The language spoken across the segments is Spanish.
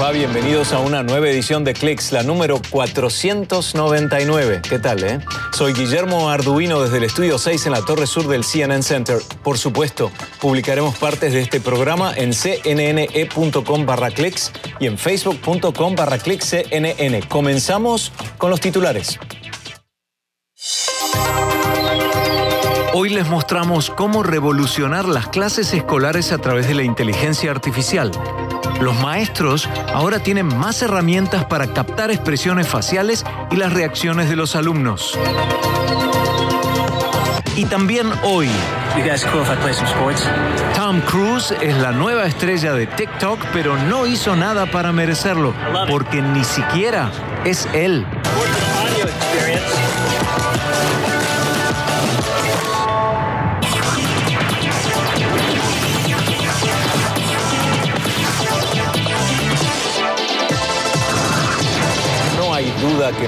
va? Bienvenidos a una nueva edición de Clicks, la número 499. ¿Qué tal, eh? Soy Guillermo Arduino desde el estudio 6 en la torre sur del CNN Center. Por supuesto, publicaremos partes de este programa en cnne.com barra clicks y en facebook.com barra cnn. Comenzamos con los titulares. Hoy les mostramos cómo revolucionar las clases escolares a través de la inteligencia artificial. Los maestros ahora tienen más herramientas para captar expresiones faciales y las reacciones de los alumnos. Y también hoy, Tom Cruise es la nueva estrella de TikTok, pero no hizo nada para merecerlo, porque ni siquiera es él.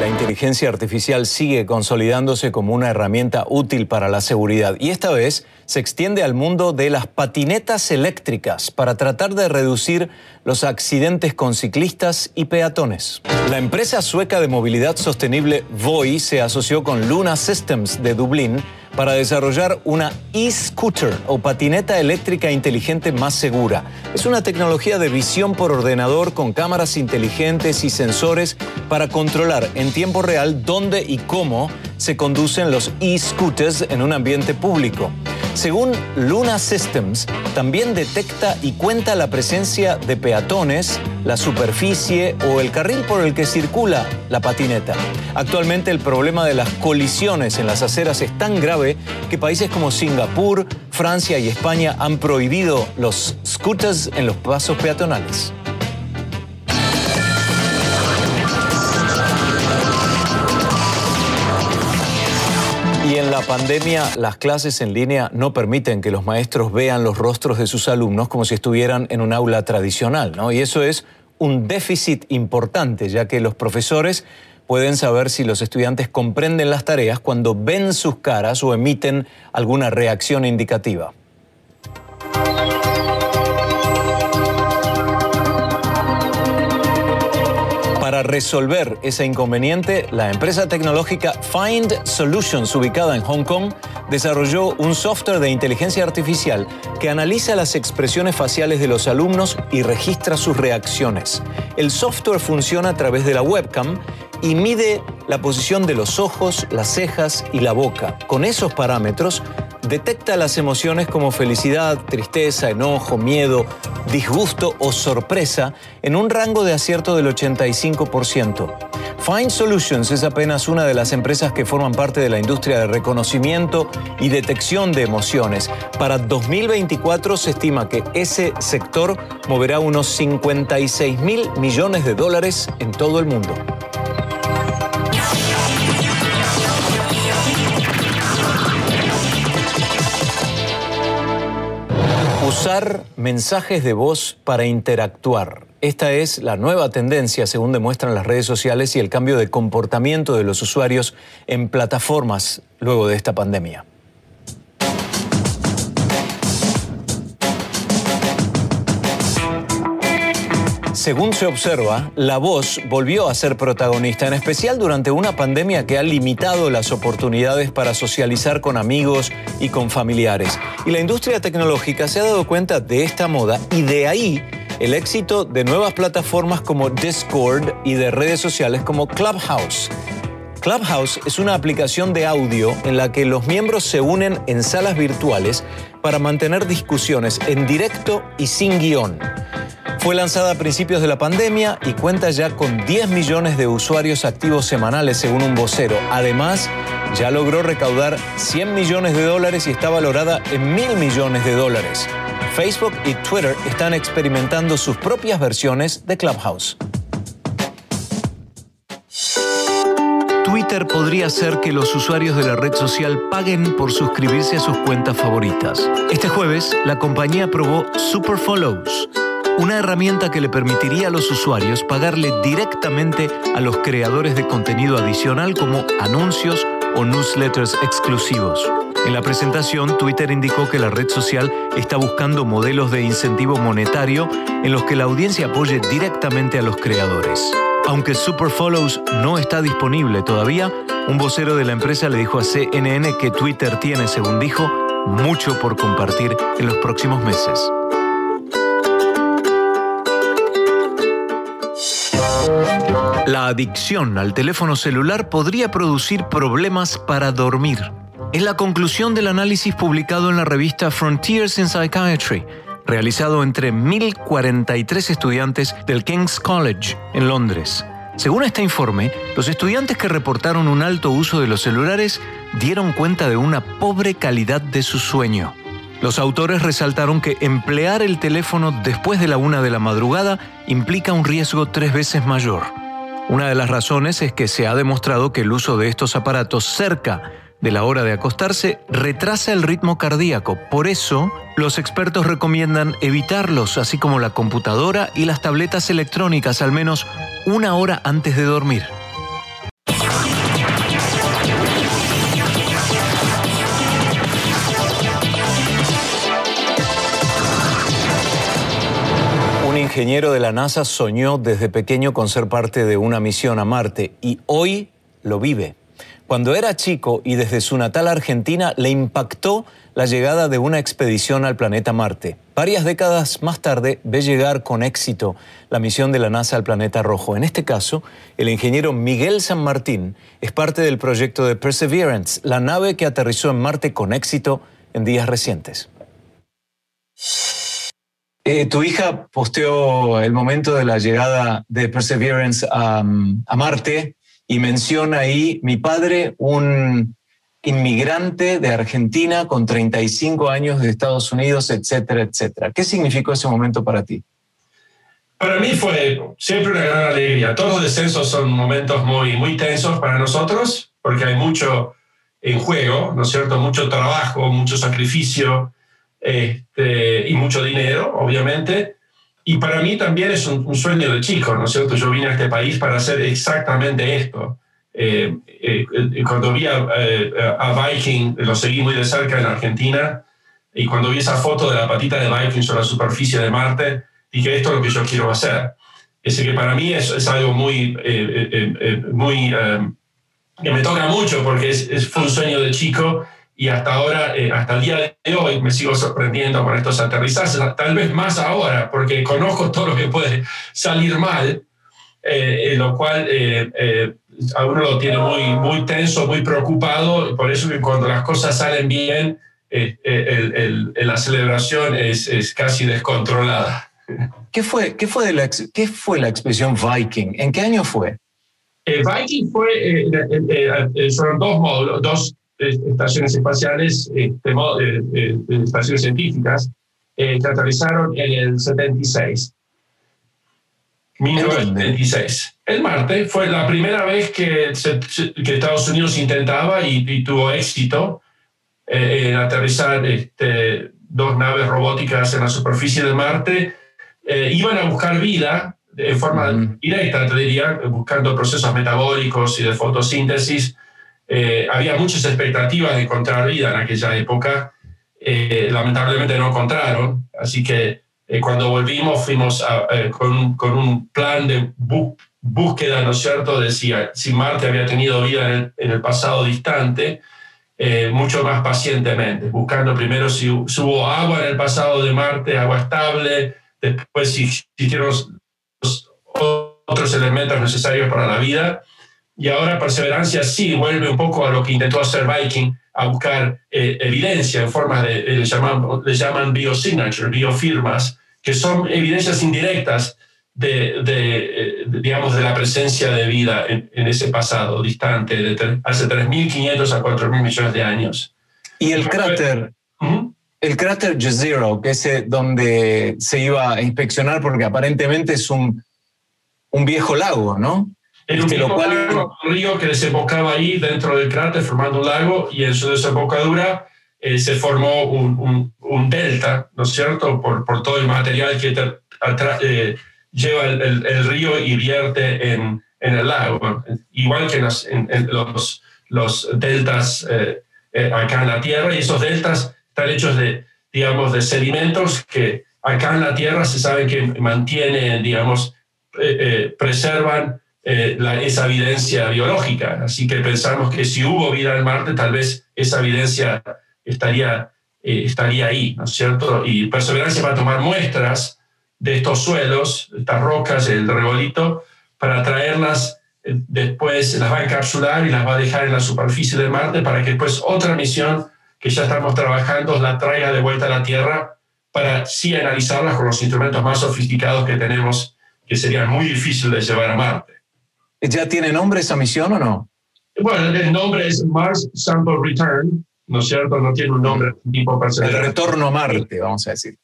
La inteligencia artificial sigue consolidándose como una herramienta útil para la seguridad y esta vez se extiende al mundo de las patinetas eléctricas para tratar de reducir los accidentes con ciclistas y peatones. La empresa sueca de movilidad sostenible Voi se asoció con Luna Systems de Dublín para desarrollar una e-scooter o patineta eléctrica inteligente más segura. Es una tecnología de visión por ordenador con cámaras inteligentes y sensores para controlar en tiempo real dónde y cómo se conducen los e-scooters en un ambiente público. Según Luna Systems, también detecta y cuenta la presencia de peatones, la superficie o el carril por el que circula la patineta. Actualmente el problema de las colisiones en las aceras es tan grave que países como Singapur, Francia y España han prohibido los scooters en los pasos peatonales. En la pandemia, las clases en línea no permiten que los maestros vean los rostros de sus alumnos como si estuvieran en un aula tradicional, ¿no? Y eso es un déficit importante, ya que los profesores pueden saber si los estudiantes comprenden las tareas cuando ven sus caras o emiten alguna reacción indicativa. Resolver ese inconveniente, la empresa tecnológica Find Solutions, ubicada en Hong Kong, desarrolló un software de inteligencia artificial que analiza las expresiones faciales de los alumnos y registra sus reacciones. El software funciona a través de la webcam y mide la posición de los ojos, las cejas y la boca. Con esos parámetros, detecta las emociones como felicidad, tristeza, enojo, miedo, disgusto o sorpresa en un rango de acierto del 85%. Find Solutions es apenas una de las empresas que forman parte de la industria de reconocimiento y detección de emociones. Para 2024 se estima que ese sector moverá unos 56 mil millones de dólares en todo el mundo. Usar mensajes de voz para interactuar. Esta es la nueva tendencia, según demuestran las redes sociales y el cambio de comportamiento de los usuarios en plataformas luego de esta pandemia. Según se observa, la voz volvió a ser protagonista, en especial durante una pandemia que ha limitado las oportunidades para socializar con amigos y con familiares. Y la industria tecnológica se ha dado cuenta de esta moda y de ahí el éxito de nuevas plataformas como Discord y de redes sociales como Clubhouse. Clubhouse es una aplicación de audio en la que los miembros se unen en salas virtuales para mantener discusiones en directo y sin guion. Fue lanzada a principios de la pandemia y cuenta ya con 10 millones de usuarios activos semanales según un vocero. Además, ya logró recaudar 100 millones de dólares y está valorada en mil millones de dólares. Facebook y Twitter están experimentando sus propias versiones de Clubhouse. Twitter podría hacer que los usuarios de la red social paguen por suscribirse a sus cuentas favoritas. Este jueves, la compañía aprobó Super Follows una herramienta que le permitiría a los usuarios pagarle directamente a los creadores de contenido adicional como anuncios o newsletters exclusivos. En la presentación, Twitter indicó que la red social está buscando modelos de incentivo monetario en los que la audiencia apoye directamente a los creadores. Aunque Super Follows no está disponible todavía, un vocero de la empresa le dijo a CNN que Twitter tiene, según dijo, mucho por compartir en los próximos meses. La adicción al teléfono celular podría producir problemas para dormir. Es la conclusión del análisis publicado en la revista Frontiers in Psychiatry, realizado entre 1.043 estudiantes del King's College en Londres. Según este informe, los estudiantes que reportaron un alto uso de los celulares dieron cuenta de una pobre calidad de su sueño. Los autores resaltaron que emplear el teléfono después de la una de la madrugada implica un riesgo tres veces mayor. Una de las razones es que se ha demostrado que el uso de estos aparatos cerca de la hora de acostarse retrasa el ritmo cardíaco. Por eso, los expertos recomiendan evitarlos, así como la computadora y las tabletas electrónicas, al menos una hora antes de dormir. Un ingeniero de la NASA soñó desde pequeño con ser parte de una misión a Marte y hoy lo vive. Cuando era chico y desde su natal Argentina le impactó la llegada de una expedición al planeta Marte. Varias décadas más tarde ve llegar con éxito la misión de la NASA al planeta rojo. En este caso, el ingeniero Miguel San Martín es parte del proyecto de Perseverance, la nave que aterrizó en Marte con éxito en días recientes. Eh, tu hija posteó el momento de la llegada de Perseverance a Marte y menciona ahí mi padre, un inmigrante de Argentina con 35 años de Estados Unidos, etcétera, etcétera. ¿Qué significó ese momento para ti? Para mí fue siempre una gran alegría. Todos los descensos son momentos muy, muy tensos para nosotros porque hay mucho en juego, ¿no es cierto? Mucho trabajo, mucho sacrificio este, y mucho dinero, obviamente. Y para mí también es un, sueño de chico, ¿no es cierto? Yo vine a este país para hacer exactamente esto. Eh, eh, cuando vi a, eh, a, Viking, lo seguí muy de cerca en Argentina, y cuando vi esa foto de la patita de Viking sobre la superficie de Marte, dije, esto es lo que yo quiero hacer. Es que para mí es, es algo muy, muy que me toca mucho porque es, es, fue un sueño de chico y hasta ahora, eh, hasta el día de hoy, me sigo sorprendiendo con estos aterrizajes, tal vez más ahora, porque conozco todo lo que puede salir mal, eh, lo cual eh, a uno lo tiene muy, muy tenso, muy preocupado, por eso que cuando las cosas salen bien, el, la celebración es, es, casi descontrolada. ¿Qué fue, qué, fue de la, ¿Qué fue la expresión Viking? ¿En qué año fue? Viking fue, fueron dos módulos, dos estaciones espaciales, este, estaciones científicas, que aterrizaron en el 76. 1976. El Marte fue la primera vez que, que Estados Unidos intentaba y, tuvo éxito en aterrizar este, dos naves robóticas en la superficie de Marte. iban a buscar vida en forma directa, te diría, buscando procesos metabólicos y de fotosíntesis eh, había muchas expectativas de encontrar vida en aquella época. Eh, lamentablemente no encontraron, así que eh, cuando volvimos fuimos con, con, un plan de búsqueda, ¿no es cierto? Decía, si Marte había tenido vida en el, en el pasado distante, mucho más pacientemente, buscando primero si, hubo agua en el pasado de Marte, agua estable, después si existieron los otros elementos necesarios para la vida y ahora Perseverancia sí vuelve un poco a lo que intentó hacer Viking, a buscar eh, evidencia en forma de, le, llaman, le llaman biosignature, biofirmas, que son evidencias indirectas de, de, digamos, de la presencia de vida en, ese pasado distante, de hace 3.500 a 4.000 millones de años. Y el cráter, el cráter Jezero, que es eh, donde se iba a inspeccionar porque aparentemente es un, un viejo lago, ¿no? En un, lo cual... río que desembocaba ahí dentro del cráter formando un lago y en su desembocadura eh, se formó un, un, delta, ¿no es cierto?, por, por todo el material que eh, lleva el, el, río y vierte en, en, el lago. Igual que en, los, los, deltas eh, eh, acá en la Tierra y esos deltas están hechos de, digamos, de sedimentos que acá en la Tierra se sabe que mantienen, digamos, preservan esa evidencia biológica. Así que pensamos que si hubo vida en Marte, tal vez esa evidencia estaría, estaría ahí, ¿no es cierto? Y Perseverancia va a tomar muestras de estos suelos, estas rocas, el rebolito, para traerlas eh, después, las va a encapsular y las va a dejar en la superficie de Marte para que después otra misión que ya estamos trabajando la traiga de vuelta a la Tierra para sí analizarlas con los instrumentos más sofisticados que tenemos, que serían muy difíciles de llevar a Marte. ¿Ya tiene nombre esa misión o no? Bueno, el nombre es Mars Sample Return, ¿no es cierto? No tiene un nombre tipo El retorno a Marte, vamos a decir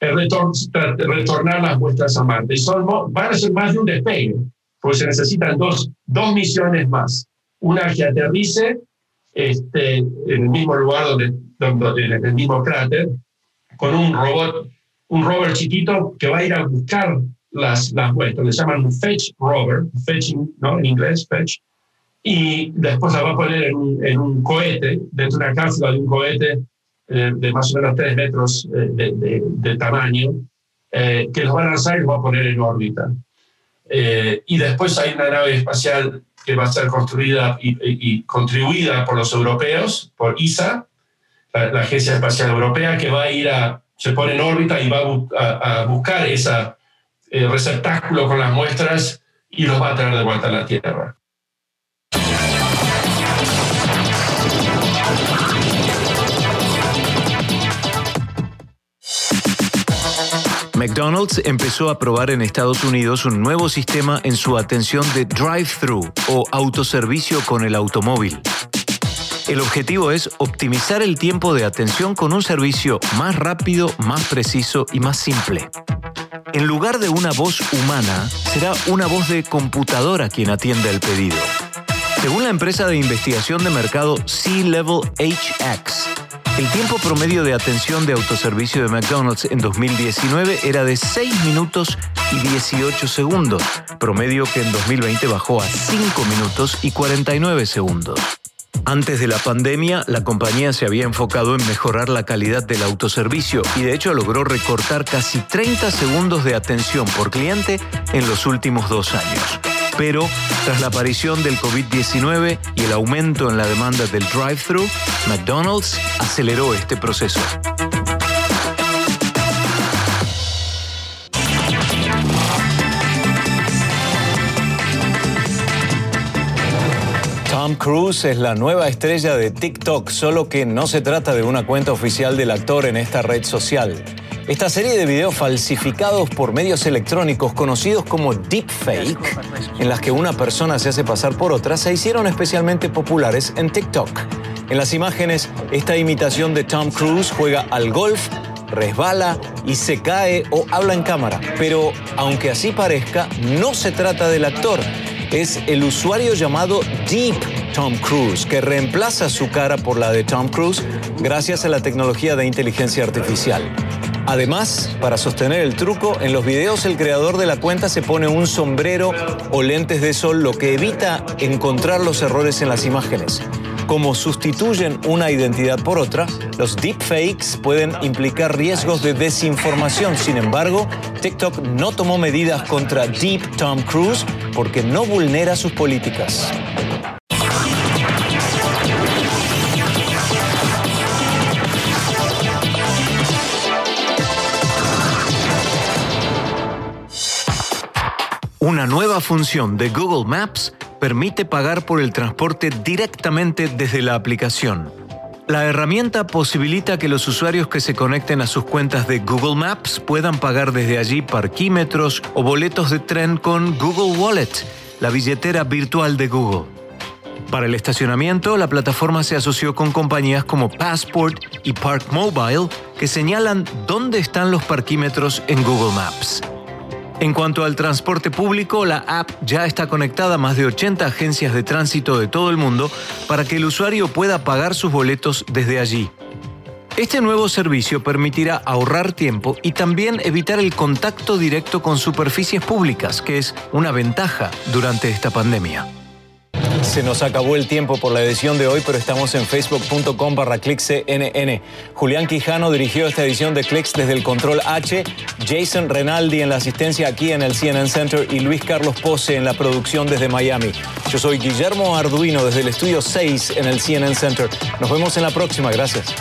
retornar las muestras a Marte. Y son, van a ser más de un despegue, pues se necesitan dos, dos misiones más. Una que aterrice este, en el mismo lugar, donde, en el mismo cráter, con un robot, un rover chiquito que va a ir a buscar las, las muestras. Le llaman un fetch rover, fetching, ¿no? En inglés, fetch. Y después la va a poner en un, en un cohete, dentro de una cápsula de un cohete eh, de más o menos 3 metros eh, de, de, tamaño, eh, que los va a lanzar y los va a poner en órbita. y después hay una nave espacial que va a ser construida y, contribuida por los europeos, por ISA, la, Agencia Espacial Europea, que va a ir a, se pone en órbita y va a, a buscar ese receptáculo con las muestras y los va a traer de vuelta a la Tierra. McDonald's empezó a probar en Estados Unidos un nuevo sistema en su atención de drive-thru o autoservicio con el automóvil. El objetivo es optimizar el tiempo de atención con un servicio más rápido, más preciso y más simple. En lugar de una voz humana, será una voz de computadora quien atienda el pedido. Según la empresa de investigación de mercado C-Level HX, el tiempo promedio de atención de autoservicio de McDonald's en 2019 era de 6 minutos y 18 segundos, promedio que en 2020 bajó a 5 minutos y 49 segundos. Antes de la pandemia, la compañía se había enfocado en mejorar la calidad del autoservicio y de hecho logró recortar casi 30 segundos de atención por cliente en los últimos dos años pero tras la aparición del COVID-19 y el aumento en la demanda del drive-thru, McDonald's aceleró este proceso. Tom Cruise es la nueva estrella de TikTok, solo que no se trata de una cuenta oficial del actor en esta red social. Esta serie de videos falsificados por medios electrónicos conocidos como deepfake, en las que una persona se hace pasar por otra, se hicieron especialmente populares en TikTok. En las imágenes, esta imitación de Tom Cruise juega al golf, resbala y se cae o habla en cámara. Pero aunque así parezca, no se trata del actor. Es el usuario llamado Deep Tom Cruise, que reemplaza su cara por la de Tom Cruise gracias a la tecnología de inteligencia artificial. Además, para sostener el truco, en los videos el creador de la cuenta se pone un sombrero o lentes de sol, lo que evita encontrar los errores en las imágenes. Como sustituyen una identidad por otra, los deepfakes pueden implicar riesgos de desinformación. Sin embargo, TikTok no tomó medidas contra Deep Tom Cruise porque no vulnera sus políticas. Una nueva función de Google Maps permite pagar por el transporte directamente desde la aplicación. La herramienta posibilita que los usuarios que se conecten a sus cuentas de Google Maps puedan pagar desde allí parquímetros o boletos de tren con Google Wallet, la billetera virtual de Google. Para el estacionamiento, la plataforma se asoció con compañías como Passport y Park Mobile que señalan dónde están los parquímetros en Google Maps. En cuanto al transporte público, la app ya está conectada a más de 80 agencias de tránsito de todo el mundo para que el usuario pueda pagar sus boletos desde allí. Este nuevo servicio permitirá ahorrar tiempo y también evitar el contacto directo con superficies públicas, que es una ventaja durante esta pandemia. Se nos acabó el tiempo por la edición de hoy, pero estamos en facebook.com barra CNN. Julián Quijano dirigió esta edición de Clicks desde el control H, Jason Renaldi en la asistencia aquí en el CNN Center y Luis Carlos Pose en la producción desde Miami. Yo soy Guillermo Arduino desde el estudio 6 en el CNN Center. Nos vemos en la próxima. Gracias.